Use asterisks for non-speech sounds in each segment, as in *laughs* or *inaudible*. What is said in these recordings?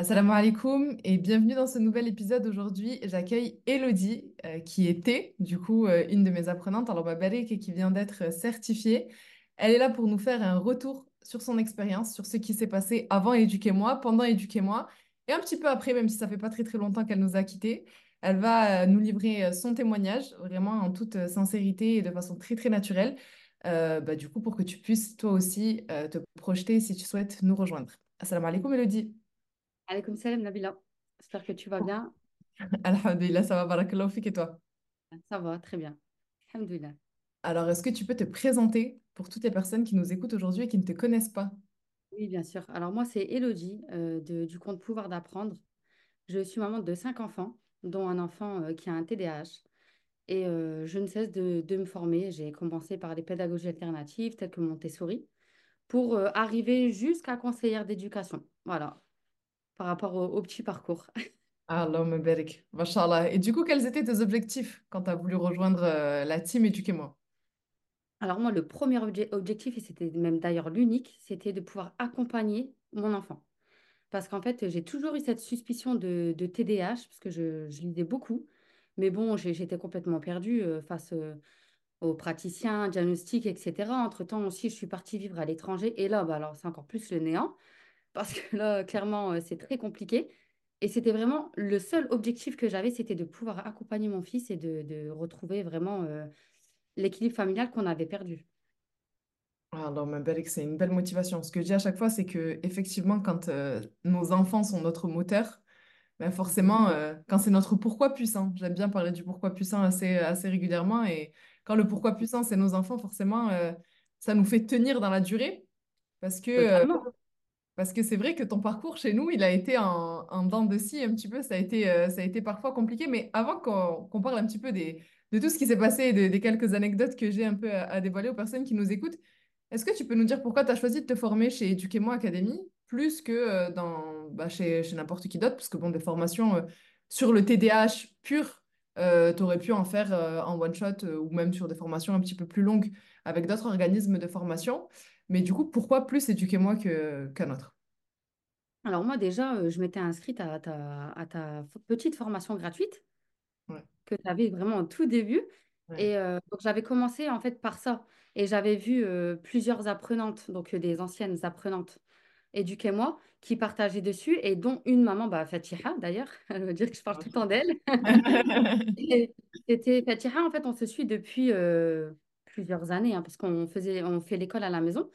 Assalamu alaikum et bienvenue dans ce nouvel épisode. Aujourd'hui, j'accueille Elodie, euh, qui était du coup euh, une de mes apprenantes, alors ma et qui vient d'être certifiée. Elle est là pour nous faire un retour sur son expérience, sur ce qui s'est passé avant Éduquez-moi, pendant Éduquez-moi et un petit peu après, même si ça fait pas très très longtemps qu'elle nous a quittés. Elle va euh, nous livrer son témoignage, vraiment en toute sincérité et de façon très très naturelle. bah, du coup, pour que tu puisses toi aussi te projeter si tu souhaites nous rejoindre. Assalamu alaikum Elodie. Alaykoum salam Nabila. J'espère que tu vas bien. Alhamdulillah, ça va, barakallahu fik et toi? Ça va, très bien. Alhamdulillah. Alors, est-ce que tu peux te présenter pour toutes les personnes qui nous écoutent aujourd'hui et qui ne te connaissent pas? Oui, bien sûr. Alors moi, c'est Elodie euh, de- du compte Pouvoir d'apprendre. Je suis maman de cinq enfants, dont un enfant euh, qui a un TDAH. Et euh, je ne cesse de, de me former. J'ai commencé par les pédagogies alternatives telles que Montessori pour euh, arriver jusqu'à conseillère d'éducation. Voilà, par rapport au, au petit parcours. *laughs* Allahumma barik, mashallah. Et du coup, quels étaient tes objectifs quand tu as voulu rejoindre euh, la team Éduquez-moi? Alors moi, le premier obje- objectif, et c'était même d'ailleurs l'unique, c'était de pouvoir accompagner mon enfant. Parce qu'en fait, j'ai toujours eu cette suspicion de, de TDAH, parce que je, je lisais beaucoup. Mais bon, j'étais complètement perdue euh, face euh, aux praticiens, diagnostics, etc. Entre-temps aussi, je suis partie vivre à l'étranger. Et là, bah, alors, c'est encore plus le néant. Parce que là, clairement, euh, c'est très compliqué. Et c'était vraiment le seul objectif que j'avais, c'était de pouvoir accompagner mon fils et de, de retrouver vraiment euh, l'équilibre familial qu'on avait perdu. Allahumma barik, c'est une belle motivation. Ce que je dis à chaque fois, c'est que effectivement, quand euh, nos enfants sont notre moteur, ben forcément, euh, quand c'est notre pourquoi puissant, j'aime bien parler du pourquoi puissant assez, assez régulièrement, et quand le pourquoi puissant, c'est nos enfants, forcément, euh, ça nous fait tenir dans la durée. Parce que euh. Parce que c'est vrai que ton parcours chez nous, il a été en, en dents de scie un petit peu. Ça a été, euh, ça a été parfois compliqué. Mais avant qu'on parle un petit peu des, de tout ce qui s'est passé des quelques anecdotes que j'ai un peu à, dévoiler aux personnes qui nous écoutent, est-ce que tu peux nous dire pourquoi tu as choisi de te former chez Éduquez-moi Academy plus que euh, dans, bah, chez, chez n'importe qui d'autre? Parce que bon, des formations euh, sur le TDAH pur, tu aurais pu en faire euh, en one-shot euh, ou même sur des formations un petit peu plus longues avec d'autres organismes de formation. Mais du coup, pourquoi plus Éduquez-moi que, qu'un autre? Alors moi déjà, euh, je m'étais inscrite à ta, à ta f- petite formation gratuite Ouais. que tu avais vraiment au tout début. Ouais. Et euh, j'avais commencé en fait par ça. Et j'avais vu euh, plusieurs apprenantes, donc euh, des anciennes apprenantes, éduquez-moi, qui partageaient dessus, et dont une maman, bah, Fatiha d'ailleurs, *laughs* elle veut dire que je parle tout le temps d'elle. *laughs* C'était Fatiha, en fait, on se suit depuis euh, plusieurs années, hein, parce qu'on faisait, on fait l'école à la maison.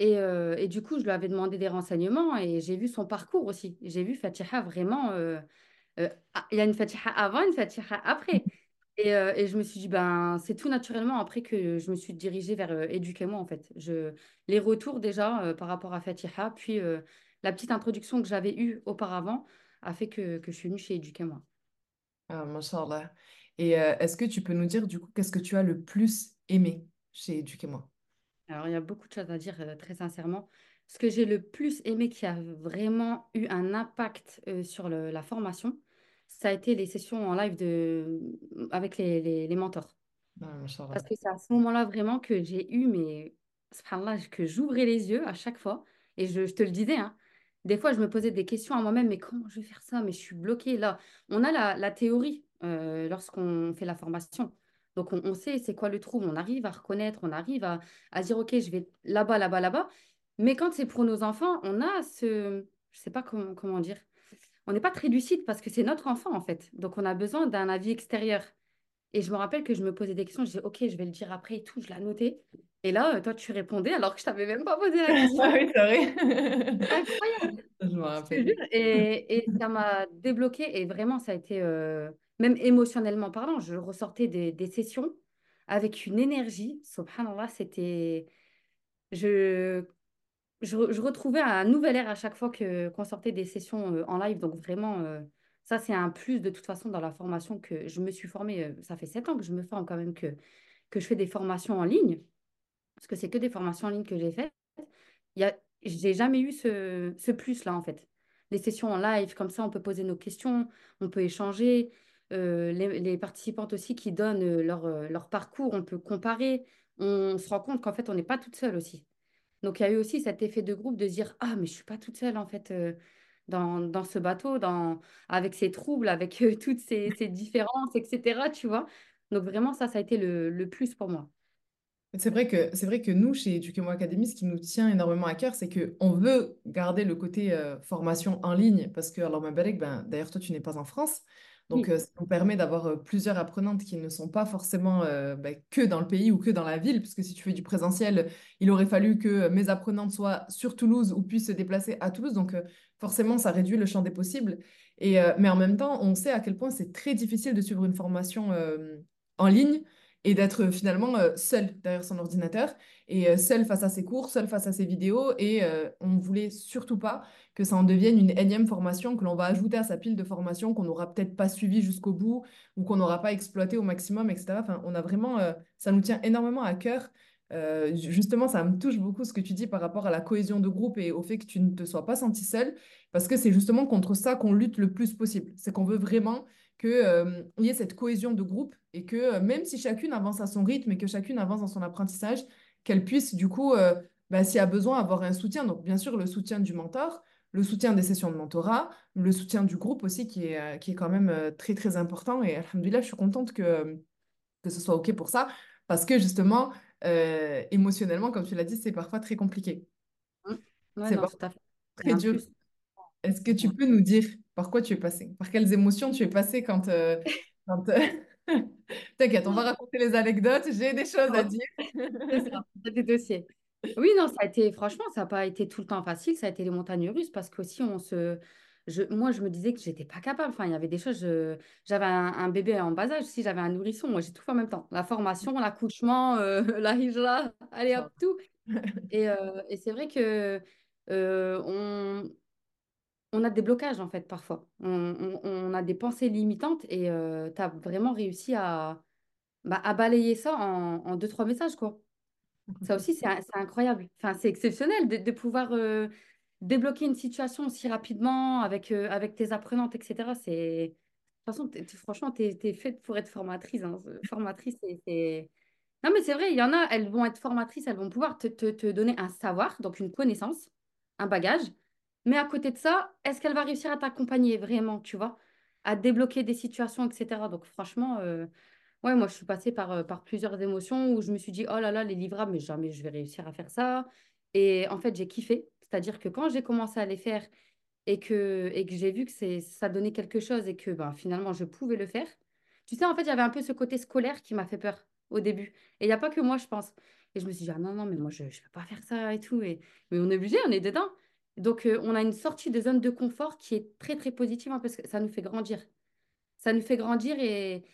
Et, euh, et du coup, je lui avais demandé des renseignements et j'ai vu son parcours aussi. J'ai vu Fatiha vraiment. euh, euh, il y a une Fatiha avant, une Fatiha après. Et, et je me suis dit, ben, c'est tout naturellement après que je me suis dirigée vers Éduquez-moi, en fait. Je, les retours déjà par rapport à Fatiha, puis la petite introduction que j'avais eue auparavant a fait que, que je suis venue chez Éduquez-moi. Ah, mashallah. Et est-ce que tu peux nous dire du coup qu'est-ce que tu as le plus aimé chez Éduquez-moi? Alors, il y a beaucoup de choses à dire, euh, très sincèrement. Ce que j'ai le plus aimé qui a vraiment eu un impact euh, sur le- la formation, ça a été les sessions en live de, avec les, les, les mentors. Ah, Parce que c'est à ce moment-là vraiment que j'ai eu, mais que j'ouvrais les yeux à chaque fois. Et je, je te le disais, hein, des fois, je me posais des questions à moi-même, mais comment je vais faire ça? Mais je suis bloquée là. On a la, la théorie euh, lorsqu'on fait la formation. Donc, on, on sait c'est quoi le trouble. On arrive à reconnaître, on arrive à, à dire, OK, je vais là-bas, là-bas, là-bas. Mais quand c'est pour nos enfants, on a ce... Je sais pas comment, comment dire. On n'est pas très lucide parce que c'est notre enfant, en fait. Donc, on a besoin d'un avis extérieur. Et je me rappelle que je me posais des questions, je disais, OK, je vais le dire après et tout, je l'ai noté. Et là, euh, toi, tu répondais alors que je t'avais même pas posé la question. *laughs* Ah oui, c'est vrai. Incroyable, *laughs* Je me rappelle. Et, et ça m'a débloqué et vraiment, ça a été, euh, même émotionnellement parlant, je ressortais des, sessions avec une énergie. Subhanallah, c'était... Je, je, retrouvais un nouvel air à chaque fois que qu'on sortait des sessions euh, en live. Donc vraiment, euh, ça, c'est un plus de toute façon dans la formation que je me suis formée. euh, ça fait sept ans que je me forme quand même que que je fais des formations en ligne, parce que c'est que des formations en ligne que j'ai faites, il j'ai jamais eu ce, ce plus-là, en fait. Les sessions en live, comme ça, on peut poser nos questions, on peut échanger. Euh, les, participantes aussi qui donnent euh, leur, euh, leur parcours, on peut comparer. On se rend compte qu'en fait, on n'est pas toute seule aussi. Donc, il y a eu aussi cet effet de groupe de dire, ah, mais je suis pas toute seule, en fait. dans, dans ce bateau, dans, avec ses troubles, avec *laughs* toutes ces, ces différences, etc. Tu vois? Donc vraiment, ça, ça a été le, le plus pour moi. C'est vrai que, vrai que nous, chez Eduquemo Academy, ce qui nous tient énormément à cœur, c'est qu'on veut garder le côté formation en ligne, parce que, alors, Mabarek, ben, d'ailleurs, toi, tu n'es pas en France, donc ça nous permet d'avoir plusieurs apprenantes qui ne sont pas forcément ben, que dans le pays ou que dans la ville, puisque si tu fais du présentiel, il aurait fallu que mes apprenantes soient sur Toulouse ou puissent se déplacer à Toulouse, donc forcément, ça réduit le champ des possibles. Et, mais en même temps, on sait à quel point c'est très difficile de suivre une formation en ligne et d'être euh, finalement euh, seul derrière son ordinateur et euh, seul face à ses cours, seul face à ses vidéos. Et on ne voulait surtout pas que ça en devienne une énième formation que l'on va ajouter à sa pile de formations qu'on n'aura peut-être pas suivi jusqu'au bout ou qu'on n'aura pas exploité au maximum, etc. Enfin, on a vraiment, ça nous tient énormément à cœur. Euh, ju- justement, ça me touche beaucoup ce que tu dis par rapport à la cohésion de groupe et au fait que tu ne te sois pas senti seul, parce que c'est justement contre ça qu'on lutte le plus possible. C'est qu'on veut vraiment que, euh, y ait cette cohésion de groupe et que euh, même si chacune avance à son rythme et que chacune avance dans son apprentissage, qu'elle puisse du coup, bah, s'il y a besoin, avoir un soutien. Donc bien sûr, le soutien du mentor, le soutien des sessions de mentorat, le soutien du groupe aussi qui est, qui est quand même très très important. Et alhamdoulilah, je suis contente que, que ce soit OK pour ça, parce que justement, euh, émotionnellement, comme tu l'as dit, c'est parfois très compliqué. Mm. Ouais, C'est parfois très dur. Est-ce que tu peux nous dire par quoi tu es passé? Par quelles émotions tu es passé quand... euh, quand euh, *laughs* T'inquiète, on va raconter les anecdotes, j'ai des choses à dire. *laughs* C'est ça, c'est des dossiers. Oui, non, ça a été, franchement, ça n'a pas été tout le temps facile, ça a été les montagnes russes parce qu'aussi, on se. Je, moi, je me disais que j'étais pas capable. Enfin, il y avait des choses. J'avais un, un bébé en bas âge, si j'avais un nourrisson, moi, j'ai tout fait en même temps. La formation, *laughs* l'accouchement, euh, *laughs* la hijra, allez hop, tout. *laughs* Et, euh, et c'est vrai que euh, on, on a des blocages, en fait, parfois. On, on- on a des pensées limitantes et tu as vraiment réussi à, bah, à balayer ça en, en deux, trois messages, quoi. Ça aussi, c'est c'est incroyable. Enfin, c'est exceptionnel de, de pouvoir euh, débloquer une situation aussi rapidement avec, euh, avec tes apprenantes, etc. C'est... De toute façon, franchement, tu es, faite pour être formatrice. hein. Formatrice, c'est... Non, mais c'est vrai, il y en a, elles vont être formatrices, elles vont pouvoir te, te, te donner un savoir, donc une connaissance, un bagage. Mais à côté de ça, est-ce qu'elle va réussir à t'accompagner vraiment, tu vois, à débloquer des situations, etc. Donc franchement, euh, Ouais, moi, je suis passée par, euh, par plusieurs émotions où je me suis dit, oh là là, les livrables, mais jamais je vais réussir à faire ça. Et en fait, j'ai kiffé. C'est-à-dire que quand j'ai commencé à les faire et que, et que j'ai vu que ça donnait quelque chose et que ben, finalement, je pouvais le faire, tu sais, en fait, il y avait un peu ce côté scolaire qui m'a fait peur au début. Et il n'y a pas que moi, je pense. Et je me suis dit, ah non, non, mais moi, je ne peux pas faire ça et tout. Et, mais on est obligé, on est dedans. Donc, euh, on a une sortie de zone de confort qui est très, très positive hein, parce que ça nous fait grandir. Ça nous fait grandir et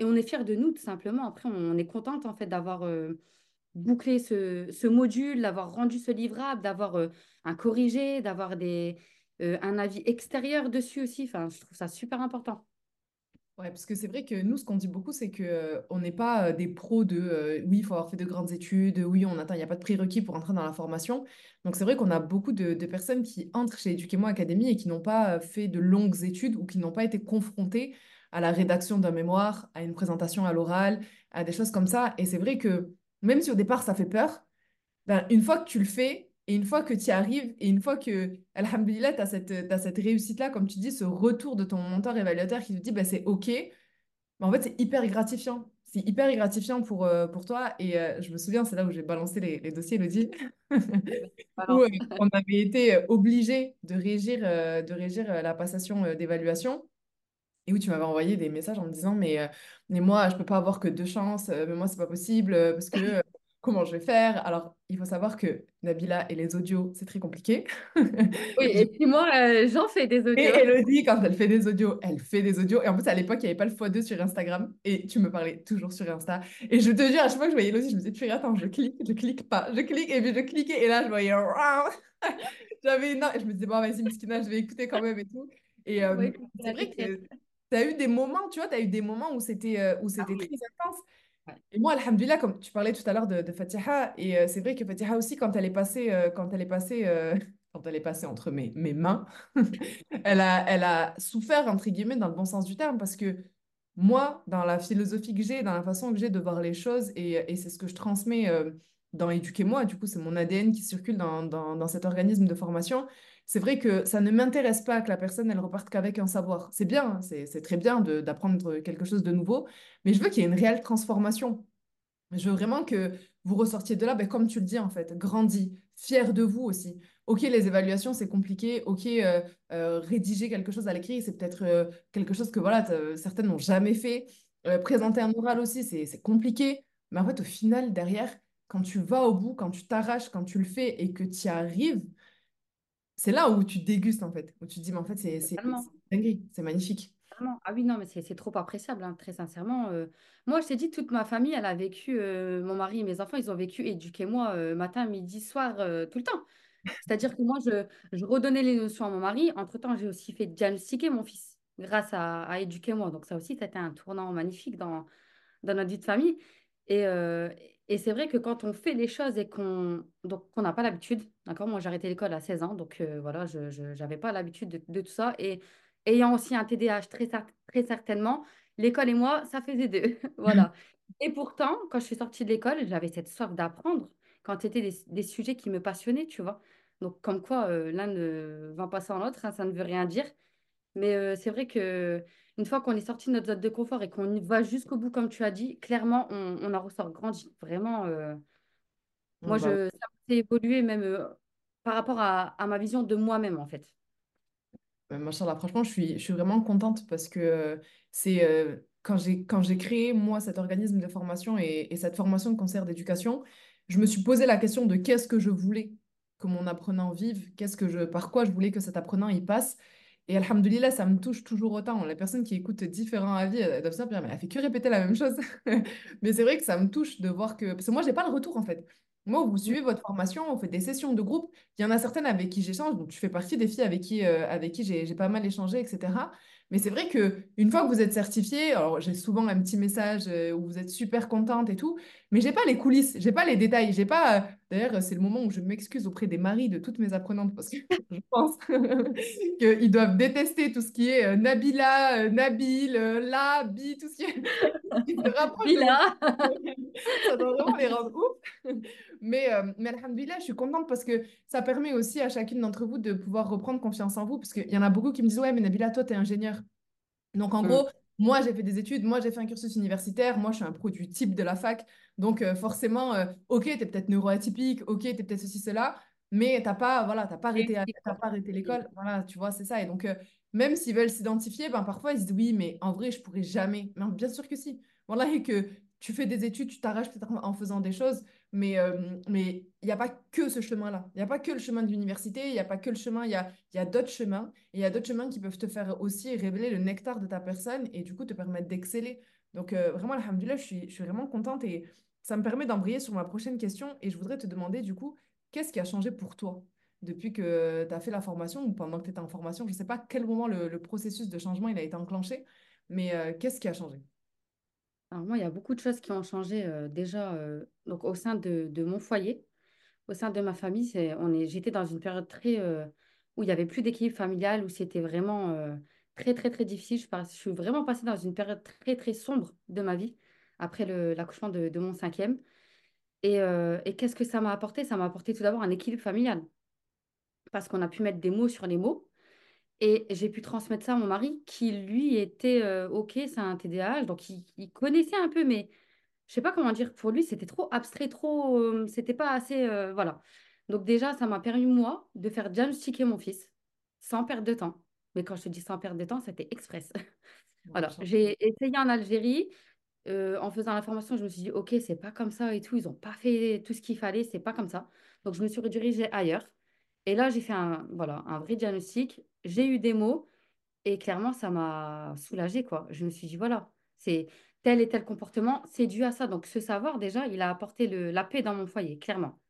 et on est fiers de nous, tout simplement. Après, on est contente, en fait, d'avoir euh, bouclé ce, module, d'avoir rendu ce livrable, d'avoir euh, un corrigé, d'avoir des, euh, un avis extérieur dessus aussi. Enfin, je trouve ça super important. Ouais, parce que c'est vrai que nous, ce qu'on dit beaucoup, c'est que euh, on n'est pas des pros de oui, il faut avoir fait de grandes études, oui, on attend, il n'y a pas de prérequis pour entrer dans la formation. Donc c'est vrai qu'on a beaucoup de, personnes qui entrent chez Éduquez-moi Académie et qui n'ont pas fait de longues études ou qui n'ont pas été confrontées à la rédaction d'un mémoire, à une présentation à l'oral, à des choses comme ça. Et c'est vrai que même si au départ ça fait peur, ben, une fois que tu le fais et une fois que tu y arrives et une fois que, alhamdoulilah, tu as cette, cette réussite-là, comme tu dis, ce retour de ton mentor évaluateur qui te dit, ben, c'est OK, mais en fait, c'est hyper gratifiant. C'est hyper gratifiant pour, euh, pour toi. Et euh, je me souviens, c'est là où j'ai balancé les, les dossiers, Elodie, *laughs* *laughs* où euh, on avait été obligé de régir, de régir la passation d'évaluation. Et où tu m'avais envoyé des messages en me disant, mais, mais moi, je peux pas avoir que deux chances, mais moi, c'est pas possible, parce que *laughs* comment je vais faire? Alors, il faut savoir que Nabila et les audios, c'est très compliqué. *laughs* Oui, et puis moi, euh, j'en fais des et audios. Elodie, quand elle fait des audios, elle fait des audios. Et en plus, à l'époque, il n'y avait pas le x2 sur Instagram. Et tu me parlais toujours sur Insta. Et je te jure, à chaque fois que je voyais Elodie, je me disais, purée, attends, je clique, je clique pas. Je clique, et puis je cliquais. Et là, je voyais, *laughs* j'avais une... Et je me disais, bon, vas-y, Miskina, je vais écouter quand même et tout. Et c'est vrai que tu as eu des moments, tu vois, tu as eu des moments où c'était euh, où Ah c'était très intense. Et moi, alhamdoulilah, comme tu parlais tout à l'heure de, de Fatiha, et euh, c'est vrai que Fatiha aussi, quand elle est passée, euh, quand elle est passée, euh, *laughs* quand elle est passée entre mes, mes mains, *laughs* elle a, elle a souffert, entre guillemets, dans le bon sens du terme, parce que moi, dans la philosophie que j'ai, dans la façon que j'ai de voir les choses, et, et c'est ce que je transmets dans Éduquez-moi, du coup, c'est mon ADN qui circule dans, dans, dans cet organisme de formation. C'est vrai que ça ne m'intéresse pas que la personne, elle reparte qu'avec un savoir. C'est bien, c'est très bien d'apprendre quelque chose de nouveau, mais je veux qu'il y ait une réelle transformation. Je veux vraiment que vous ressortiez de là, ben, comme tu le dis en fait, grandi, fier de vous aussi. Ok, les évaluations, c'est compliqué. Ok, euh, euh, rédiger quelque chose à l'écrit, c'est peut-être euh, quelque chose que voilà, certaines n'ont jamais fait. Présenter un oral aussi, c'est compliqué. Mais en fait, au final, derrière, quand tu vas au bout, quand tu t'arraches, quand tu le fais et que tu y arrives, c'est là où tu dégustes en fait, où tu te dis, mais en fait, c'est c'est- magnifique. Totalement. Ah oui, non, mais c'est trop appréciable, hein, très sincèrement. euh. moi, je t'ai dit, toute ma famille, elle a vécu, euh, mon mari et mes enfants, ils ont vécu éduquez-moi euh, matin, midi, soir, tout le temps. C'est-à-dire que moi, je, je redonnais les notions à mon mari. Entre-temps, j'ai aussi fait diagnostiquer mon fils grâce à, à éduquez-moi. Donc ça aussi, c'était un tournant magnifique dans, dans notre vie de famille. Et, et c'est vrai que quand on fait les choses et qu'on qu'on n'a pas l'habitude, d'accord? Moi, j'ai arrêté l'école à 16 ans, donc euh, voilà, je n'avais pas l'habitude de, tout ça. Et ayant aussi un TDAH, très, très certainement, l'école et moi, ça faisait deux. *laughs* Voilà. Et pourtant, quand je suis sortie de l'école, j'avais cette soif d'apprendre quand c'était des, des sujets qui me passionnaient, tu vois. Donc, comme quoi, euh, l'un ne va pas sans l'autre, hein, ça ne veut rien dire. Mais euh, c'est vrai que une fois qu'on est sorti de notre zone de confort et qu'on y va jusqu'au bout, comme tu as dit, clairement, on, on en ressort grandi. Vraiment, euh, Bon, moi, bah, je, ça m'a évoluer même euh, par rapport à, à ma vision de moi-même, en fait. Euh, Machallah, franchement, je suis, je suis vraiment contente parce que euh, c'est quand j'ai quand j'ai créé, moi, cet organisme de formation et, et cette formation de concert d'éducation, je me suis posé la question de qu'est-ce que je voulais que mon apprenant vive, qu'est-ce que je, par quoi je voulais que cet apprenant y passe. Et alhamdoulilah, ça me touche toujours autant. Les personnes qui écoutent différents avis elles doivent se dire, mais elle a fait que répéter la même chose. *laughs* Mais c'est vrai que ça me touche de voir que... Parce que moi, j'ai pas le retour, en fait. Moi, vous suivez votre formation, on fait des sessions de groupe. Il y en a certaines avec qui j'échange, donc tu fais partie des filles avec qui, euh, avec qui j'ai pas mal échangé, etc. Mais c'est vrai que une fois que vous êtes certifié, alors j'ai souvent un petit message euh, où vous êtes super contente et tout, mais j'ai pas les coulisses, j'ai pas les détails, j'ai pas. D'ailleurs, c'est le moment où je m'excuse auprès des maris de toutes mes apprenantes parce que *laughs* je pense *laughs* qu'ils doivent détester tout ce qui est euh, Nabila, euh, Nabil, euh, La, Bi, tout ce qui, est- *laughs* Bila! ça doit vraiment les rendre ouf. Mais, euh, mais je suis contente parce que ça permet aussi à chacune d'entre vous de pouvoir reprendre confiance en vous. Parce qu'il y en a beaucoup qui me disent, ouais, mais Nabila, toi, tu es ingénieur. Donc, en Mm. gros, moi, j'ai fait des études, moi, j'ai fait un cursus universitaire, moi, je suis un produit type de la fac. Donc, euh, forcément, euh, ok, tu es peut-être neuroatypique, ok, tu es peut-être ceci, cela, mais t'as pas, voilà, t'as pas arrêté, t'as pas arrêté l'école. Voilà, tu vois, c'est ça. Et donc, euh, même s'ils veulent s'identifier, ben, parfois, ils se disent, oui, mais en vrai, je pourrais jamais. Mais bien sûr que si. Voilà, et que tu fais des études, tu t'arraches peut-être en faisant des choses, mais euh, mais il n'y a pas que ce chemin-là. Il n'y a pas que le chemin de l'université, il n'y a pas que le chemin, il y a, y a d'autres chemins. Et il y a d'autres chemins qui peuvent te faire aussi révéler le nectar de ta personne et du coup te permettre d'exceller. Donc euh, vraiment, alhamdoulilah, je suis, je suis vraiment contente et ça me permet d'embrayer sur ma prochaine question. Et je voudrais te demander du coup, qu'est-ce qui a changé pour toi depuis que tu as fait la formation ou pendant que tu étais en formation? Je ne sais pas à quel moment le, le processus de changement il a été enclenché, mais euh, qu'est-ce qui a changé? Alors moi, il y a beaucoup de choses qui ont changé euh, déjà euh, donc au sein de, mon foyer, au sein de ma famille. On est, j'étais dans une période très euh, où il y avait plus d'équilibre familial, où c'était vraiment très très très difficile. Je, suis vraiment passée dans une période très très sombre de ma vie après l'accouchement de, mon cinquième. Et qu'est-ce que ça m'a apporté? Ça m'a apporté tout d'abord un équilibre familial parce qu'on a pu mettre des mots sur les mots. Et j'ai pu transmettre ça à mon mari qui, lui, était euh, OK, c'est un TDAH, donc il, il connaissait un peu, mais je sais pas comment dire, pour lui, c'était trop abstrait, trop, euh, c'était pas assez, euh, voilà. Donc déjà, ça m'a permis, moi, de faire diagnostiquer mon fils sans perdre de temps. Mais quand je te dis sans perdre de temps, c'était express. *laughs* Voilà, j'ai essayé en Algérie, en faisant la formation, je me suis dit, OK, c'est pas comme ça et tout, ils ont pas fait tout ce qu'il fallait, c'est pas comme ça. Donc je me suis redirigée ailleurs. Et là, j'ai fait un, voilà, un vrai diagnostic, j'ai eu des mots, et clairement, ça m'a soulagée, quoi. Je me suis dit, voilà, c'est tel et tel comportement, c'est dû à ça. Donc, ce savoir, déjà, il a apporté le, la paix dans mon foyer, clairement.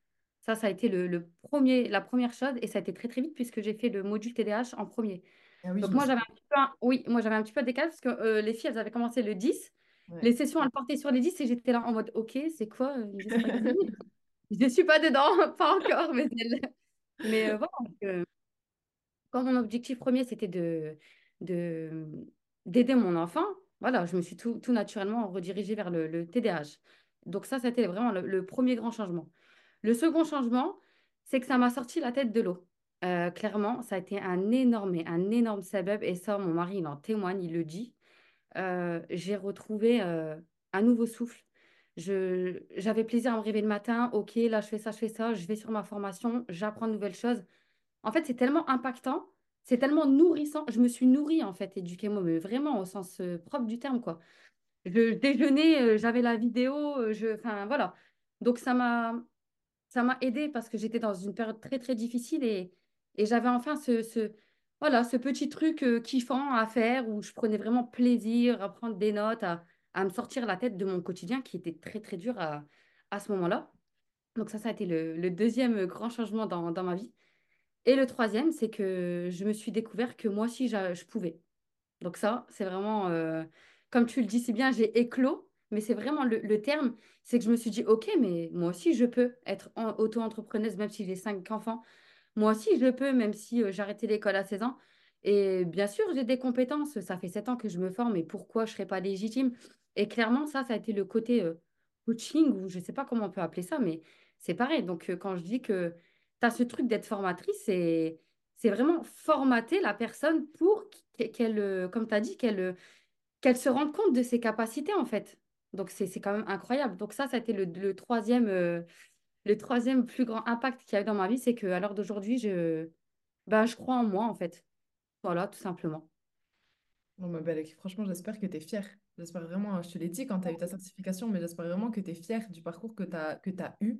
Ça, ça a été le, le premier, la première chose, et ça a été très, très vite, puisque j'ai fait le module TDAH en premier. Ah oui, Donc, moi, j'avais un petit peu, un- oui, moi, j'avais un petit peu de décalage, parce que euh, les filles, elles avaient commencé le 10. Les sessions, elles portaient sur les 10, et j'étais là en mode, OK, c'est quoi euh? *laughs* Je ne suis pas dedans, *laughs* pas encore, mais, mais euh, voilà. Quand mon objectif premier, c'était de, de, d'aider mon enfant, voilà, je me suis tout, naturellement redirigée vers le, TDAH. Donc ça, c'était vraiment le, premier grand changement. Le second changement, c'est que ça m'a sorti la tête de l'eau. Euh, clairement, ça a été un énorme, un énorme sabab, et ça, mon mari, il en témoigne, il le dit. Euh, j'ai retrouvé euh, un nouveau souffle. J'avais plaisir à me réveiller le matin. Ok, là, je fais ça, je fais ça. Je vais sur ma formation, j'apprends de nouvelles choses. En fait, c'est tellement impactant, c'est tellement nourrissant. Je me suis nourrie, en fait, éduquez-moi, mais vraiment au sens euh, propre du terme, quoi. Je déjeunais, euh, j'avais la vidéo, euh, je, enfin, voilà. Donc, ça m'a, ça m'a aidé parce que j'étais dans une période très, très difficile et, et j'avais enfin ce, ce, voilà, ce petit truc kiffant à faire où je prenais vraiment plaisir à prendre des notes, à, à me sortir la tête de mon quotidien qui était très, très dur à, à ce moment-là. Donc, ça, ça a été le, le deuxième grand changement dans, dans ma vie. Et le troisième, c'est que je me suis découvert que moi aussi, je pouvais. Donc ça, c'est vraiment, euh, comme tu le dis si bien, j'ai éclos, mais c'est vraiment le, terme, c'est que je me suis dit, OK, mais moi aussi, je peux être en- auto-entrepreneuse, même si j'ai cinq enfants. Moi aussi, je peux, même si euh, j'ai arrêté l'école à 16 ans. Et bien sûr, j'ai des compétences. Ça fait 7 ans que je me forme, et pourquoi je ne serais pas légitime? Et clairement, ça, ça a été le côté euh, coaching, ou je ne sais pas comment on peut appeler ça, mais c'est pareil. Donc, quand je dis que tu ce truc d'être formatrice, c'est c'est vraiment formater la personne pour qu- qu'elle, euh, comme tu as dit, qu'elle euh, qu'elle se rende compte de ses capacités, en fait. Donc, c'est quand même incroyable. Donc, ça, ça a été le, troisième, euh, le troisième plus grand impact qu'il y a eu dans ma vie, c'est qu'à l'heure d'aujourd'hui, je, ben, je crois en moi, en fait. Voilà, tout simplement. Bon, ma belle, franchement, j'espère que tu es fière. J'espère vraiment, je te l'ai dit quand tu as eu ta certification, mais j'espère vraiment que tu es fière du parcours que tu as, eu.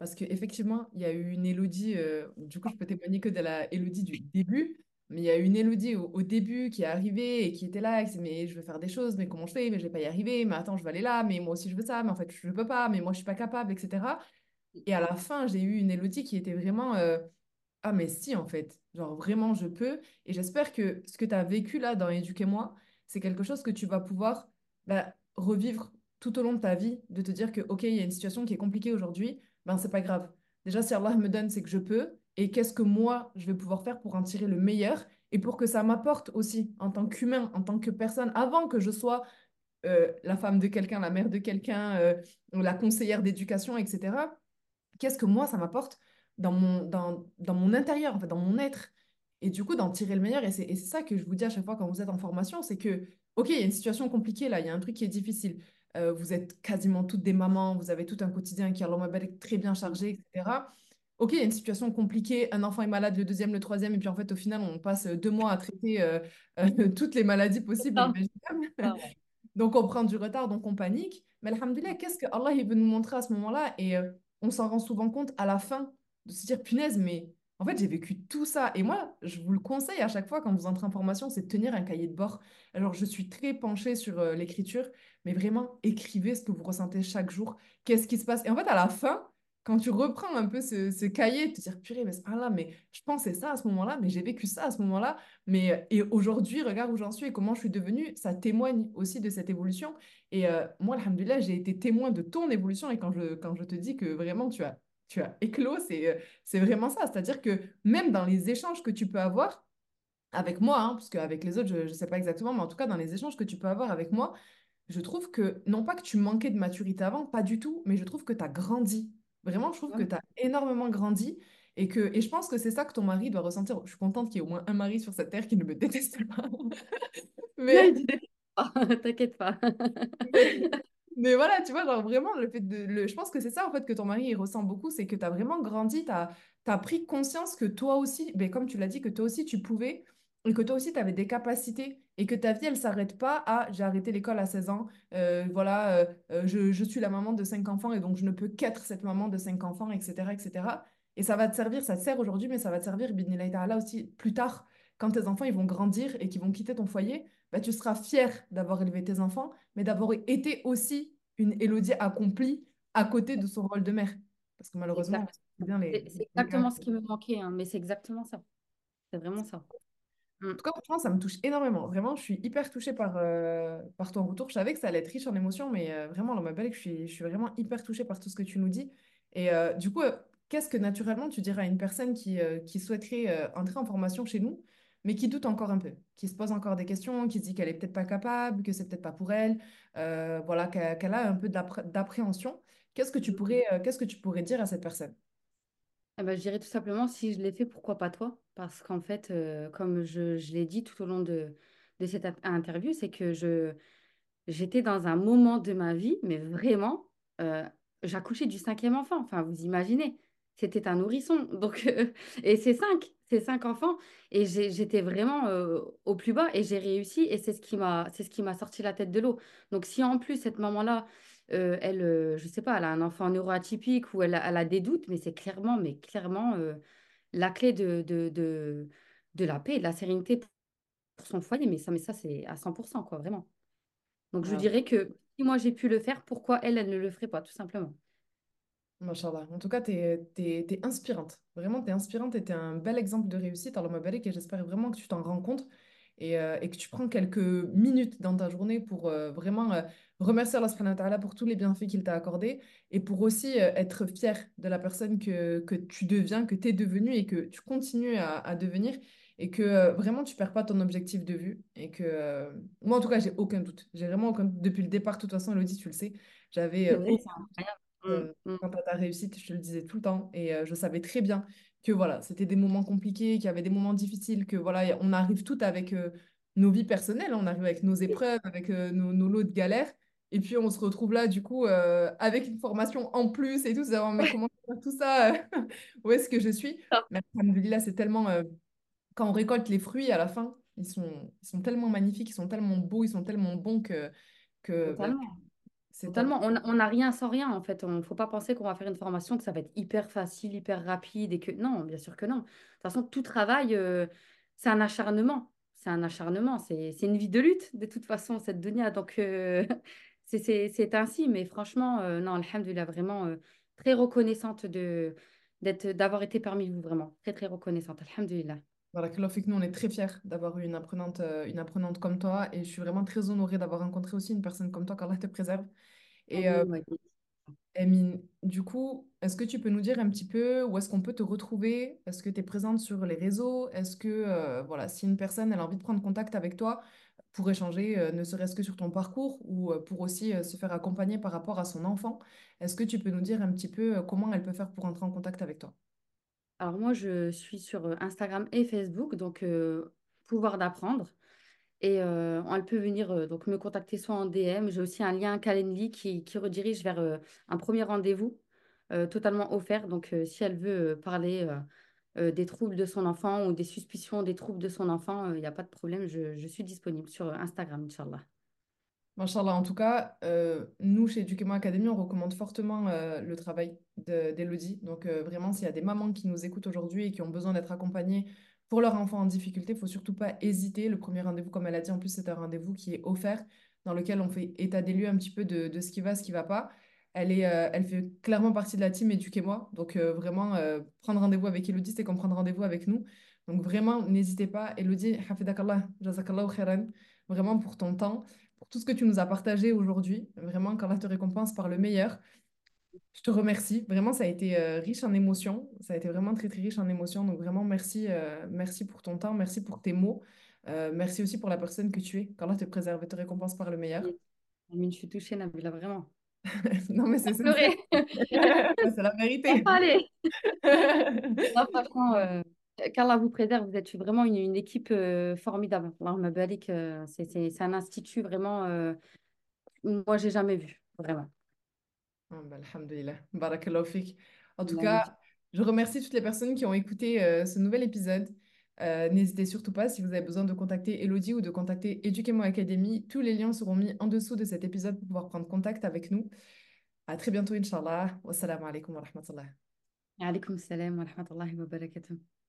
Parce qu'effectivement, il y a eu une Élodie, euh, du coup, je peux témoigner que de la Élodie du début, mais il y a eu une Élodie au, début qui est arrivée et qui était là, et qui disait, mais je veux faire des choses, mais comment je fais? Mais je vais pas y arriver, mais attends, je vais aller là, mais moi aussi je veux ça, mais en fait, je ne peux pas, mais moi je suis pas capable, etc. Et à la fin, j'ai eu une Élodie qui était vraiment, euh, ah, mais si, en fait. Genre, vraiment, je peux. Et j'espère que ce que tu as vécu là dans Éduquez-moi, c'est quelque chose que tu vas pouvoir bah, revivre tout au long de ta vie, de te dire que, OK, il y a une situation qui est compliquée aujourd'hui, ben, c'est pas grave. Déjà, si Allah me donne, c'est que je peux. Et qu'est-ce que moi, je vais pouvoir faire pour en tirer le meilleur et pour que ça m'apporte aussi en tant qu'humain, en tant que personne, avant que je sois euh, la femme de quelqu'un, la mère de quelqu'un, euh, la conseillère d'éducation, etc qu'est-ce que moi, ça m'apporte dans mon, dans, dans mon intérieur, en fait, dans mon être? Et du coup, d'en tirer le meilleur. Et c'est ça que je vous dis à chaque fois quand vous êtes en formation, c'est que, OK, il y a une situation compliquée là, il y a un truc qui est difficile. Euh, vous êtes quasiment toutes des mamans, vous avez tout un quotidien qui, alors, est très bien chargé, etc. OK, il y a une situation compliquée, un enfant est malade, le deuxième, le troisième, et puis en fait, au final, on passe deux mois à traiter euh, euh, *laughs* toutes les maladies possibles. *laughs* Donc on prend du retard, donc on panique. Mais alhamdoulilah, qu'est-ce que Allah il veut nous montrer à ce moment-là? Et euh, on s'en rend souvent compte à la fin de se dire, punaise, mais en fait j'ai vécu tout ça. Et moi, je vous le conseille à chaque fois quand vous entrez en formation, c'est de tenir un cahier de bord. Alors je suis très penchée sur euh, l'écriture, mais vraiment écrivez ce que vous ressentez chaque jour. Qu'est-ce qui se passe? Et en fait, à la fin, quand tu reprends un peu ce, ce cahier, te dire, purée, mais ah là, mais je pensais ça à ce moment-là, mais j'ai vécu ça à ce moment-là. Mais euh, et aujourd'hui, regarde où j'en suis et comment je suis devenue, ça témoigne aussi de cette évolution. Et euh, moi, alhamdoulilah, j'ai été témoin de ton évolution. Et quand je, quand je te dis que vraiment tu as, tu as éclos, c'est euh, c'est vraiment ça. C'est-à-dire que même dans les échanges que tu peux avoir avec moi, hein, parce qu'avec les autres, je ne sais pas exactement, mais en tout cas, dans les échanges que tu peux avoir avec moi, je trouve que, non pas que tu manquais de maturité avant, pas du tout, mais je trouve que tu as grandi. Vraiment, je trouve que tu as énormément grandi. Et, que, et je pense que c'est ça que ton mari doit ressentir. Je suis contente qu'il y ait au moins un mari sur cette terre qui ne me déteste pas. *laughs* Mais. *laughs* T'inquiète pas. *laughs* Mais, voilà, tu vois, genre vraiment, le fait de, le, je pense que c'est ça en fait que ton mari ressent beaucoup, c'est que tu as vraiment grandi, tu as, pris conscience que toi aussi, ben, comme tu l'as dit, que toi aussi tu pouvais et que toi aussi tu avais des capacités et que ta vie elle s'arrête pas à j'ai arrêté l'école à 16 ans, euh, voilà, euh, euh, je, je suis la maman de cinq enfants et donc je ne peux qu'être cette maman de cinq enfants, etc., etc. Et ça va te servir, ça te sert aujourd'hui, mais ça va te servir, bidnillahi ta'ala, aussi plus tard, quand tes enfants ils vont grandir et qu'ils vont quitter ton foyer, bah, tu seras fier d'avoir élevé tes enfants mais d'avoir été aussi une Élodie accomplie à côté de son rôle de mère. Parce que malheureusement, c'est bien les, C'est les exactement ce qui me manquait, hein, mais c'est exactement ça. C'est vraiment ça. Mm. En tout cas, franchement, ça me touche énormément. Vraiment, je suis hyper touchée par, euh, par ton retour. Je savais que ça allait être riche en émotions, mais euh, vraiment, dans ma belle, je suis, je suis vraiment hyper touchée par tout ce que tu nous dis. Et euh, du coup, qu'est-ce que naturellement tu dirais à une personne qui, qui souhaiterait entrer en formation chez nous, mais qui doute encore un peu, qui se pose encore des questions, qui se dit qu'elle est peut-être pas capable, que c'est peut-être pas pour elle, euh, voilà, qu'elle a un peu d'appré- d'appréhension. qu'est-ce que tu pourrais, euh, qu'est-ce que tu pourrais dire à cette personne? Eh ben, je dirais tout simplement, si je l'ai fait, pourquoi pas toi? Parce qu'en fait, euh, comme je, je l'ai dit tout au long de, de cette int- interview, c'est que je, j'étais dans un moment de ma vie, mais vraiment, j'accouchais du cinquième enfant. Enfin, vous imaginez, c'était un nourrisson. Donc, euh, et c'est cinq, c'est cinq enfants. Et j'étais vraiment euh, au plus bas et j'ai réussi. Et c'est ce qui m'a, c'est ce qui m'a sorti la tête de l'eau. Donc, si en plus, cette maman-là, euh, elle, je sais pas, elle a un enfant neuroatypique ou elle a, elle a des doutes, mais c'est clairement, mais clairement la clé de, de, de, de la paix et de la sérénité pour son foyer. Mais ça, mais ça c'est à 100%, quoi, vraiment. Donc, je dirais que si moi j'ai pu le faire, pourquoi elle, elle ne le ferait pas, tout simplement. Machallah. En tout cas, tu es, inspirante. Vraiment, tu es inspirante et tu es un bel exemple de réussite. Alors, ma et j'espère vraiment que tu t'en rends compte et, euh, et que tu prends quelques minutes dans ta journée pour euh, vraiment euh, remercier Allah subhanahu wa ta'ala pour tous les bienfaits qu'il t'a accordés et pour aussi être fier de la personne que, que tu deviens, que tu es devenue et que tu continues à, à devenir et que vraiment tu perds pas ton objectif de vue et que moi, en tout cas, j'ai aucun doute. J'ai vraiment aucun doute. Depuis le départ, de toute façon, Elodie, tu le sais, j'avais aucun. Euh, Mm, mm. quant à ta réussite, je te le disais tout le temps. Et euh, je savais très bien que voilà, c'était des moments compliqués, qu'il y avait des moments difficiles, que voilà, on arrive toutes avec euh, nos vies personnelles, on arrive avec nos épreuves, avec euh, nos, nos lots de galères. Et puis on se retrouve là, du coup, euh, avec une formation en plus et tout, savoir, mais comment faire tout ça, euh, *laughs* où est-ce que je suis? Mais alhamdoulilah, c'est tellement, euh, quand on récolte les fruits à la fin, ils sont, ils sont tellement magnifiques, ils sont tellement beaux, ils sont tellement bons que, que bah, Totalement. On n'a rien sans rien, en fait. Il ne faut pas penser qu'on va faire une formation, que ça va être hyper facile, hyper rapide et que... Non, bien sûr que non. De toute façon, tout travail, euh, c'est un acharnement. C'est un acharnement. C'est une vie de lutte, de toute façon, cette dunya. Donc, euh, *laughs* c'est ainsi. Mais franchement, euh, non, alhamdoulilah, vraiment euh, très reconnaissante de, d'avoir été parmi vous, vraiment. Très, très reconnaissante. Alhamdoulilah. Voilà, que fait que nous, on est très fiers d'avoir eu une apprenante, une apprenante comme toi et je suis vraiment très honorée d'avoir rencontré aussi une personne comme toi, qu'Allah te préserve. Et Amine, ouais. Emine, du coup, est-ce que tu peux nous dire un petit peu où est-ce qu'on peut te retrouver? Est-ce que tu es présente sur les réseaux? Est-ce que, euh, voilà, si une personne elle a envie de prendre contact avec toi pour échanger, euh, ne serait-ce que sur ton parcours ou euh, pour aussi se faire accompagner par rapport à son enfant, est-ce que tu peux nous dire un petit peu comment elle peut faire pour entrer en contact avec toi? Alors moi, je suis sur Instagram et Facebook, donc pouvoir d'apprendre. Et elle peut venir donc me contacter soit en DM. J'ai aussi un lien Calendly qui, qui redirige vers un premier rendez-vous totalement offert. Donc si elle veut parler des troubles de son enfant ou des suspicions des troubles de son enfant, il n'y a pas de problème. Je, je suis disponible sur Instagram, Inch'Allah. Machallah, en tout cas, nous, chez Educamo Academy, on recommande fortement le travail de- d'Elodie. Donc, vraiment, s'il y a des mamans qui nous écoutent aujourd'hui et qui ont besoin d'être accompagnées pour leur enfant en difficulté, il faut surtout pas hésiter. Le premier rendez-vous, comme elle a dit, en plus, c'est un rendez-vous qui est offert, dans lequel on fait état des lieux un petit peu de, ce qui va, ce qui va pas. Elle est, euh, elle fait clairement partie de la team Éduquez-moi. Donc, euh, vraiment, euh, prendre rendez-vous avec Elodie, c'est comme prendre rendez-vous avec nous. Donc, vraiment, n'hésitez pas. Elodie, hafidakallah, jazakallahu khairan, vraiment pour ton temps pour tout ce que tu nous as partagé aujourd'hui. Vraiment, qu'Allah te récompense par le meilleur. Je te remercie. Vraiment, ça a été euh, riche en émotions. Ça a été vraiment très, très riche en émotions. Donc, vraiment, merci, euh, merci pour ton temps. Merci pour tes mots. Euh, merci aussi pour la personne que tu es. Qu'Allah te préserve et te récompense par le meilleur. Je suis touchée, Nabila, vraiment. *laughs* non, mais c'est. Pleurer. *laughs* C'est la vérité. Allez. *laughs* Non, franchement, qu'Allah vous préserve, vous êtes vraiment une, une équipe formidable. C'est un institut vraiment, moi, j'ai jamais vu, vraiment. Ah, bah, alhamdulillah. Barakallahu fik. En tout cas, Magnifique. je remercie toutes les personnes qui ont écouté euh, ce nouvel épisode. Euh, n'hésitez surtout pas si vous avez besoin de contacter Elodie ou de contacter Eduquez-moi Academy. Tous les liens seront mis en dessous de cet épisode pour pouvoir prendre contact avec nous. À très bientôt, Inch'Allah. Wassalamu alaikum wa rahmatullah. Alaykoum salam wa rahmatullahi wa barakatuh.